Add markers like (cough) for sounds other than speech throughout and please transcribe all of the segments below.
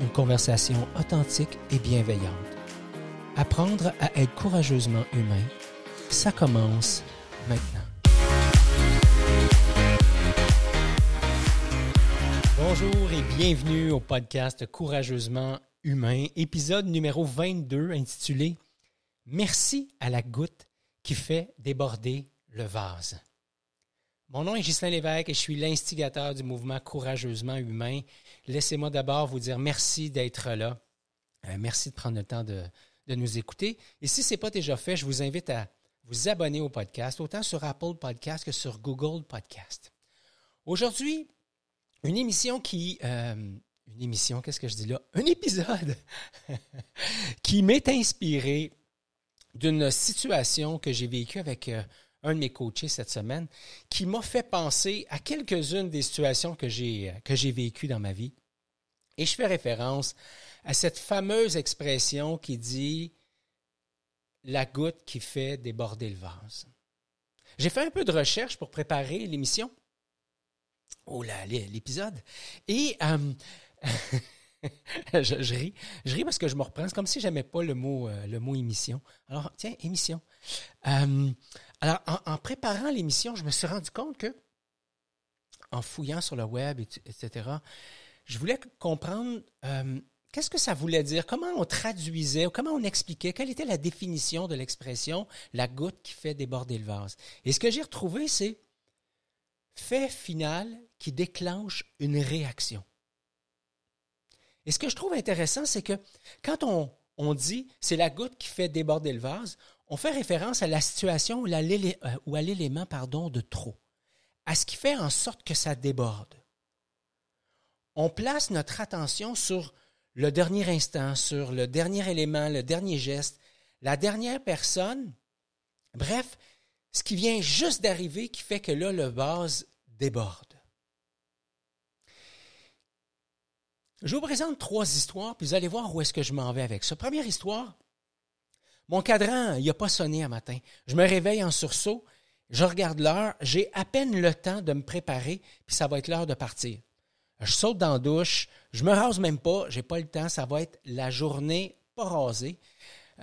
une conversation authentique et bienveillante. Apprendre à être courageusement humain, ça commence maintenant. Bonjour et bienvenue au podcast Courageusement humain, épisode numéro 22 intitulé Merci à la goutte qui fait déborder le vase. Mon nom est Ghislain Lévesque et je suis l'instigateur du mouvement Courageusement Humain. Laissez-moi d'abord vous dire merci d'être là. Euh, merci de prendre le temps de, nous écouter. Et si ce n'est pas déjà fait, je vous invite à vous abonner au podcast, autant sur Apple Podcast que sur Google Podcast. Aujourd'hui, une émission qui... Euh, une émission, qu'est-ce que je dis là? Un épisode (laughs) qui m'est inspiré d'une situation que j'ai vécue avec euh, un de mes coachés cette semaine, qui m'a fait penser à quelques-unes des situations que j'ai, que j'ai vécues dans ma vie. Et je fais référence à cette fameuse expression qui dit la goutte qui fait déborder le vase. J'ai fait un peu de recherche pour préparer l'émission. Oh l'épisode. Et euh, (laughs) je, ris. Je ris parce que je me reprends. C'est comme si j'aimais pas le mot, euh, le mot émission. Alors, tiens, émission. Euh, alors, en, préparant l'émission, je me suis rendu compte que, en fouillant sur le web, etc., je voulais comprendre euh, qu'est-ce que ça voulait dire, comment on traduisait, comment on expliquait, quelle était la définition de l'expression la goutte qui fait déborder le vase. Et ce que j'ai retrouvé, c'est fait final qui déclenche une réaction. Et ce que je trouve intéressant, c'est que quand on, on dit c'est la goutte qui fait déborder le vase, on fait référence à la situation ou à l'élément de trop, à ce qui fait en sorte que ça déborde. On place notre attention sur le dernier instant, sur le dernier élément, le dernier geste, la dernière personne, bref, ce qui vient juste d'arriver qui fait que là, le vase déborde. Je vous présente trois histoires, puis vous allez voir où est-ce que je m'en vais avec ça. Première histoire, mon cadran, il n'a pas sonné un matin. Je me réveille en sursaut, je regarde l'heure, j'ai à peine le temps de me préparer, puis ça va être l'heure de partir. Je saute dans la douche, je me rase même pas, j'ai pas le temps, ça va être la journée pas rasée.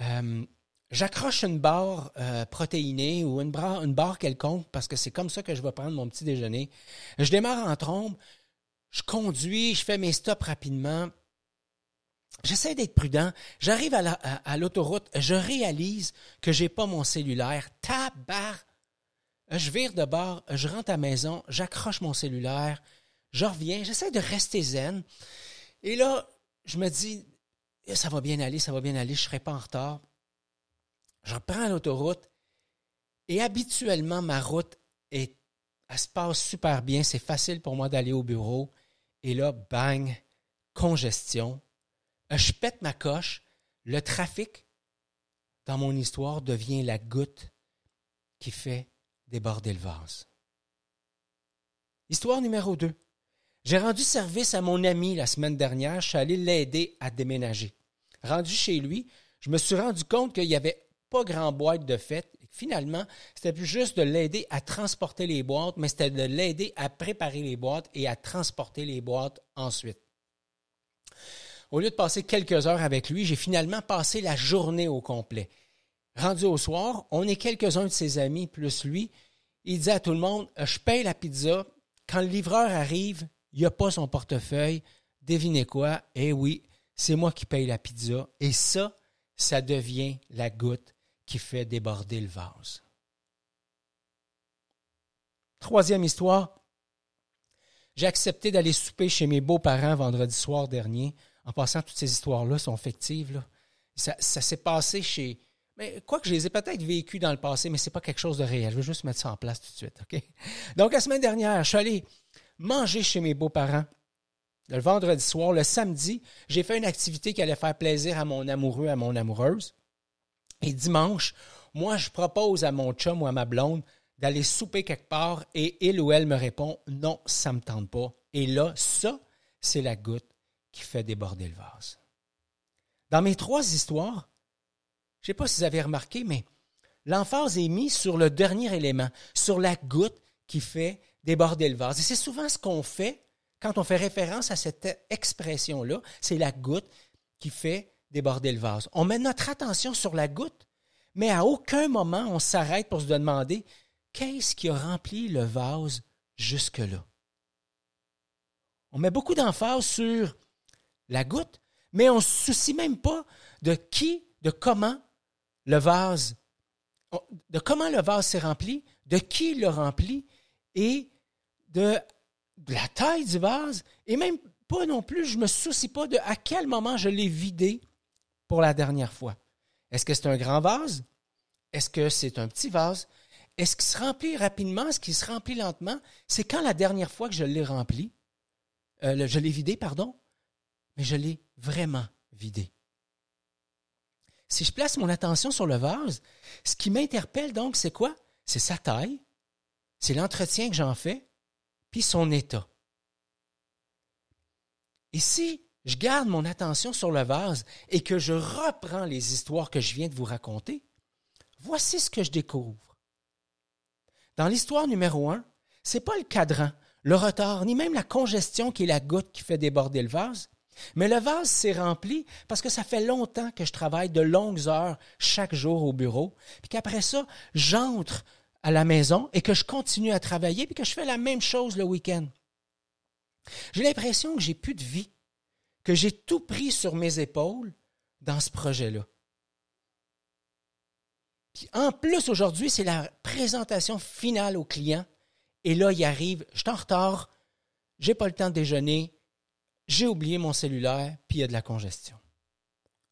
Euh, j'accroche une barre euh, protéinée ou une barre, une barre quelconque parce que c'est comme ça que je vais prendre mon petit déjeuner. Je démarre en trombe, je conduis, je fais mes stops rapidement, J'essaie d'être prudent. J'arrive à l'autoroute, je réalise que j'ai pas mon cellulaire. Tabar! Je vire de bord, je rentre à la maison, j'accroche mon cellulaire, je reviens, j'essaie de rester zen. Et là, je me dis, ça va bien aller, ça va bien aller, je ne serai pas en retard. Je reprends l'autoroute et habituellement, ma route est, se passe super bien, c'est facile pour moi d'aller au bureau. Et là, bang, congestion, euh, je pète ma coche, le trafic dans mon histoire devient la goutte qui fait déborder le vase. Histoire numéro 2. J'ai rendu service à mon ami la semaine dernière. Je suis allé l'aider à déménager. Rendu chez lui, je me suis rendu compte qu'il n'y avait pas grand boîte de fête. Finalement, c'était plus juste de l'aider à transporter les boîtes, mais c'était de l'aider à préparer les boîtes et à transporter les boîtes ensuite. Au lieu de passer quelques heures avec lui, j'ai finalement passé la journée au complet. Rendu au soir, on est quelques-uns de ses amis plus lui. Il dit à tout le monde Je paye la pizza. Quand le livreur arrive, il n'y a pas son portefeuille. Devinez quoi? Eh oui, c'est moi qui paye la pizza. Et ça, ça devient la goutte qui fait déborder le vase. Troisième histoire. J'ai accepté d'aller souper chez mes beaux-parents vendredi soir dernier. En passant, toutes ces histoires-là sont fictives. Ça, s'est passé chez. Mais quoi que je les ai peut-être vécues dans le passé, mais ce n'est pas quelque chose de réel. Je veux juste mettre ça en place tout de suite. Donc, la semaine dernière, je suis allé manger chez mes beaux-parents. le vendredi soir, le samedi, j'ai fait une activité qui allait faire plaisir à mon amoureux, à mon amoureuse. Et dimanche, moi, je propose à mon chum ou à ma blonde d'aller souper quelque part et il ou elle me répond non, ça ne me tente pas. Et là, ça, c'est la goutte qui fait déborder le vase. Dans mes trois histoires, je ne sais pas si vous avez remarqué, mais l'emphase est mise sur le dernier élément, sur la goutte qui fait déborder le vase. Et c'est souvent ce qu'on fait quand on fait référence à cette expression-là, c'est la goutte qui fait déborder le vase. On met notre attention sur la goutte, mais à aucun moment on s'arrête pour se demander qu'est-ce qui a rempli le vase jusque-là? On met beaucoup d'emphase sur la goutte, mais on ne se soucie même pas de qui, de comment le vase, de comment le vase s'est rempli, de qui l'a rempli et de, la taille du vase et même pas non plus, je ne me soucie pas de à quel moment je l'ai vidé pour la dernière fois. Est-ce que c'est un grand vase? Est-ce que c'est un petit vase? Est-ce qu'il se remplit rapidement? Est-ce qu'il se remplit lentement? C'est quand la dernière fois que je l'ai rempli, euh, je l'ai vidé, pardon, mais je l'ai vraiment vidé. Si je place mon attention sur le vase, ce qui m'interpelle donc, c'est quoi? C'est sa taille, c'est l'entretien que j'en fais, puis son état. Et si je garde mon attention sur le vase et que je reprends les histoires que je viens de vous raconter, voici ce que je découvre. Dans l'histoire numéro un, c'est pas le cadran, le retard, ni même la congestion qui est la goutte qui fait déborder le vase, mais le vase s'est rempli parce que ça fait longtemps que je travaille de longues heures chaque jour au bureau, puis qu'après ça, j'entre à la maison et que je continue à travailler puis que je fais la même chose le week-end. J'ai l'impression que j'ai plus de vie, que j'ai tout pris sur mes épaules dans ce projet-là. En plus, aujourd'hui, c'est la présentation finale au client. Et là, il arrive, je suis en retard, j'ai pas le temps de déjeuner, j'ai oublié mon cellulaire, puis il y a de la congestion.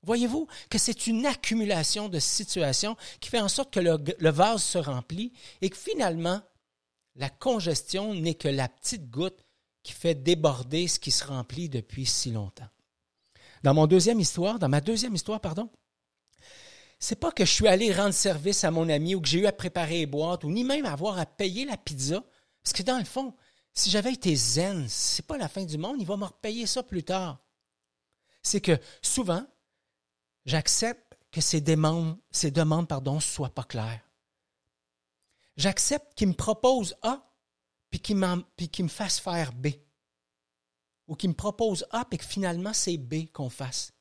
Voyez-vous que c'est une accumulation de situations qui fait en sorte que le, vase se remplit et que finalement, la congestion n'est que la petite goutte qui fait déborder ce qui se remplit depuis si longtemps. Dans mon deuxième histoire, dans ma deuxième histoire, pardon, c'est pas que je suis allé rendre service à mon ami ou que j'ai eu à préparer les boîtes ou ni même avoir à payer la pizza. Parce que dans le fond, si j'avais été zen, c'est pas la fin du monde, il va me repayer ça plus tard. C'est que souvent, J'accepte que ces demandes, ces demandes soient pas claires. J'accepte qu'il me propose A, puis qu'il, me fasse faire B. Ou qu'il me propose A, puis que finalement c'est B qu'on fasse.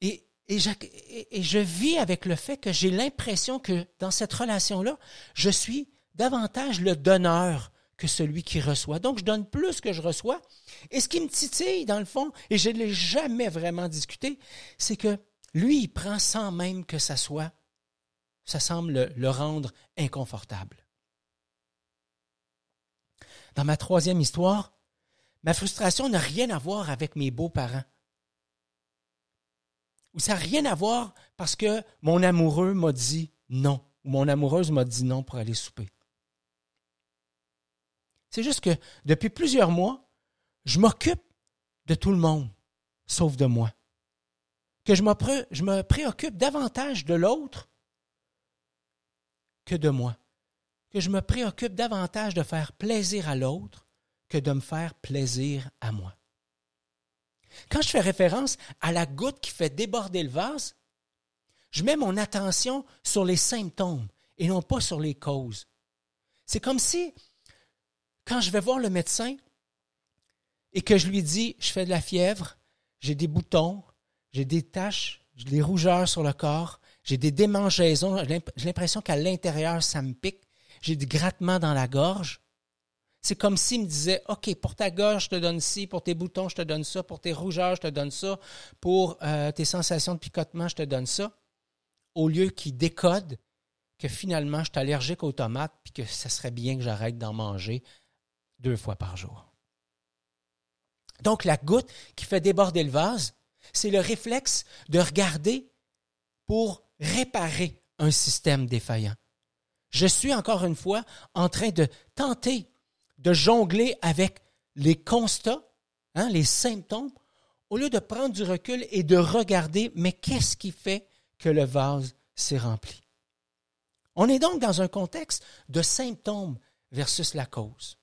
Et, je vis avec le fait que j'ai l'impression que dans cette relation-là, je suis davantage le donneur que celui qui reçoit. Donc, je donne plus que je reçois. Et ce qui me titille, dans le fond, et je ne l'ai jamais vraiment discuté, c'est que lui, il prend sans même que ça soit, ça semble le, rendre inconfortable. Dans ma troisième histoire, ma frustration n'a rien à voir avec mes beaux-parents. Ou ça n'a rien à voir parce que mon amoureux m'a dit non, ou mon amoureuse m'a dit non pour aller souper. C'est juste que depuis plusieurs mois, je m'occupe de tout le monde, sauf de moi. Que je me, je me préoccupe davantage de l'autre que de moi. Que je me préoccupe davantage de faire plaisir à l'autre que de me faire plaisir à moi. Quand je fais référence à la goutte qui fait déborder le vase, je mets mon attention sur les symptômes et non pas sur les causes. C'est comme si quand je vais voir le médecin et que je lui dis, je fais de la fièvre, j'ai des boutons, j'ai des taches, j'ai des rougeurs sur le corps, j'ai des démangeaisons, j'ai l'impression qu'à l'intérieur, ça me pique, j'ai des grattements dans la gorge. C'est comme s'il me disait, OK, pour ta gorge, je te donne ci, pour tes boutons, je te donne ça, pour tes rougeurs, je te donne ça, pour euh, tes sensations de picotement, je te donne ça. Au lieu qu'il décode que finalement, je suis allergique aux tomates, puis que ce serait bien que j'arrête d'en manger deux fois par jour. Donc la goutte qui fait déborder le vase, c'est le réflexe de regarder pour réparer un système défaillant. Je suis encore une fois en train de tenter de jongler avec les constats, hein, les symptômes, au lieu de prendre du recul et de regarder, mais qu'est-ce qui fait que le vase s'est rempli? On est donc dans un contexte de symptômes versus la cause.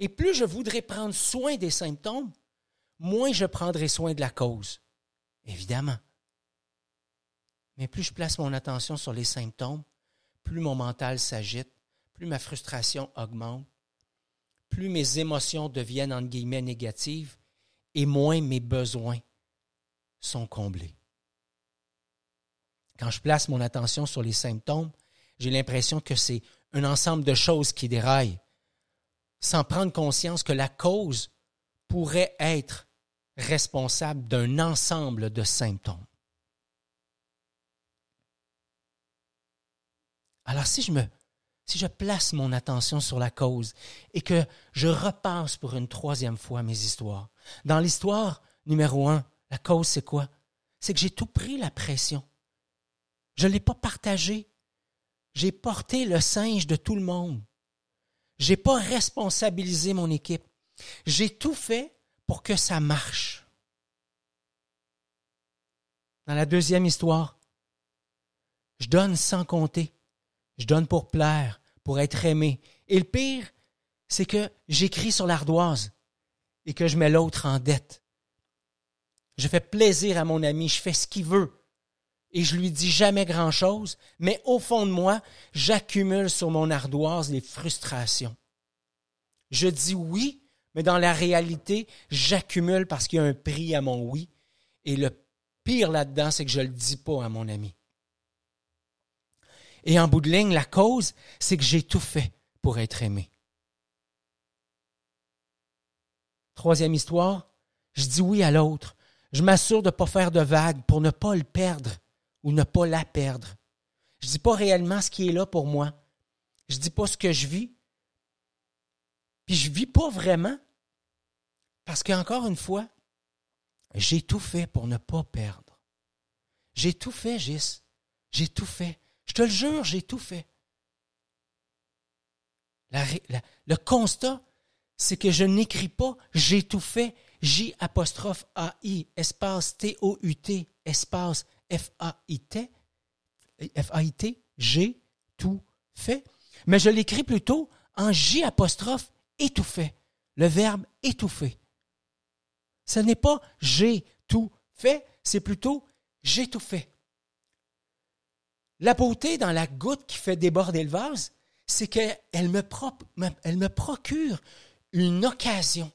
Et plus je voudrais prendre soin des symptômes, moins je prendrai soin de la cause. Évidemment. Mais plus je place mon attention sur les symptômes, plus mon mental s'agite, plus ma frustration augmente, plus mes émotions deviennent entre guillemets négatives et moins mes besoins sont comblés. Quand je place mon attention sur les symptômes, j'ai l'impression que c'est un ensemble de choses qui déraillent, sans prendre conscience que la cause pourrait être responsable d'un ensemble de symptômes. Alors si je me si je place mon attention sur la cause et que je repasse pour une troisième fois mes histoires. Dans l'histoire numéro un, la cause c'est quoi? C'est que j'ai tout pris la pression. Je ne l'ai pas partagé. J'ai porté le singe de tout le monde. J'ai pas responsabilisé mon équipe. J'ai tout fait pour que ça marche. Dans la deuxième histoire, je donne sans compter. Je donne pour plaire, pour être aimé. Et le pire, c'est que j'écris sur l'ardoise et que je mets l'autre en dette. Je fais plaisir à mon ami, je fais ce qu'il veut. Et je lui dis jamais grand-chose, mais au fond de moi, j'accumule sur mon ardoise les frustrations. Je dis oui, mais dans la réalité, j'accumule parce qu'il y a un prix à mon oui. Et le pire là-dedans, c'est que je ne le dis pas à mon ami. Et en bout de ligne, la cause, c'est que j'ai tout fait pour être aimé. Troisième histoire, je dis oui à l'autre. Je m'assure de ne pas faire de vagues pour ne pas le perdre ou ne pas la perdre. Je ne dis pas réellement ce qui est là pour moi. Je ne dis pas ce que je vis. Puis je ne vis pas vraiment. Parce qu'encore une fois, j'ai tout fait pour ne pas perdre. J'ai tout fait, Gis. J'ai tout fait. Te le jure, j'ai tout fait. le constat, c'est que je n'écris pas j'ai tout fait, J apostrophe A-I, espace T-O-U-T, espace F-A-I-T, F-A-I-T, j'ai tout fait. Mais je l'écris plutôt en J apostrophe étouffé, le verbe étouffer. Ce n'est pas j'ai tout fait, c'est plutôt j'ai tout fait. La beauté dans la goutte qui fait déborder le vase, c'est qu'elle me, elle me procure une occasion.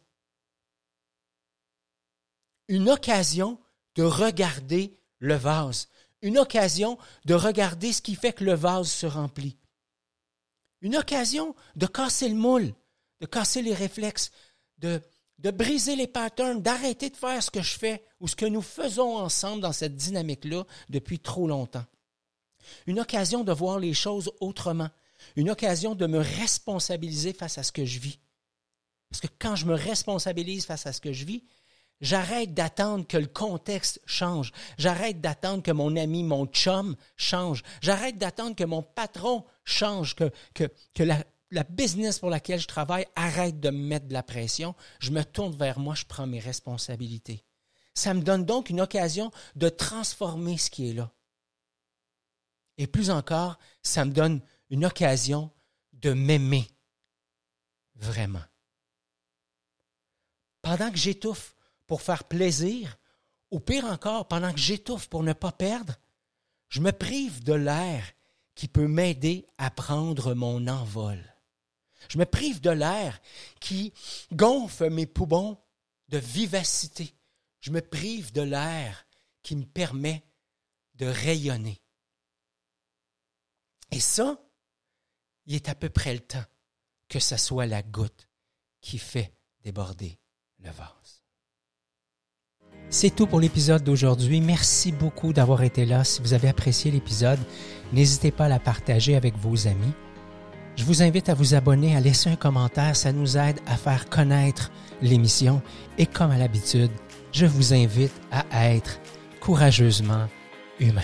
Une occasion de regarder le vase. Une occasion de regarder ce qui fait que le vase se remplit. Une occasion de casser le moule, de casser les réflexes, de, de briser les patterns, d'arrêter de faire ce que je fais ou ce que nous faisons ensemble dans cette dynamique-là depuis trop longtemps une occasion de voir les choses autrement, une occasion de me responsabiliser face à ce que je vis. Parce que quand je me responsabilise face à ce que je vis, j'arrête d'attendre que le contexte change, j'arrête d'attendre que mon ami, mon chum change, j'arrête d'attendre que mon patron change, que, que, que la, la business pour laquelle je travaille arrête de me mettre de la pression, je me tourne vers moi, je prends mes responsabilités. Ça me donne donc une occasion de transformer ce qui est là. Et plus encore, ça me donne une occasion de m'aimer vraiment. Pendant que j'étouffe pour faire plaisir, ou pire encore, pendant que j'étouffe pour ne pas perdre, je me prive de l'air qui peut m'aider à prendre mon envol. Je me prive de l'air qui gonfle mes poumons de vivacité. Je me prive de l'air qui me permet de rayonner. Et ça, il est à peu près le temps que ce soit la goutte qui fait déborder le vase. C'est tout pour l'épisode d'aujourd'hui. Merci beaucoup d'avoir été là. Si vous avez apprécié l'épisode, n'hésitez pas à la partager avec vos amis. Je vous invite à vous abonner, à laisser un commentaire. Ça nous aide à faire connaître l'émission. Et comme à l'habitude, je vous invite à être courageusement humain.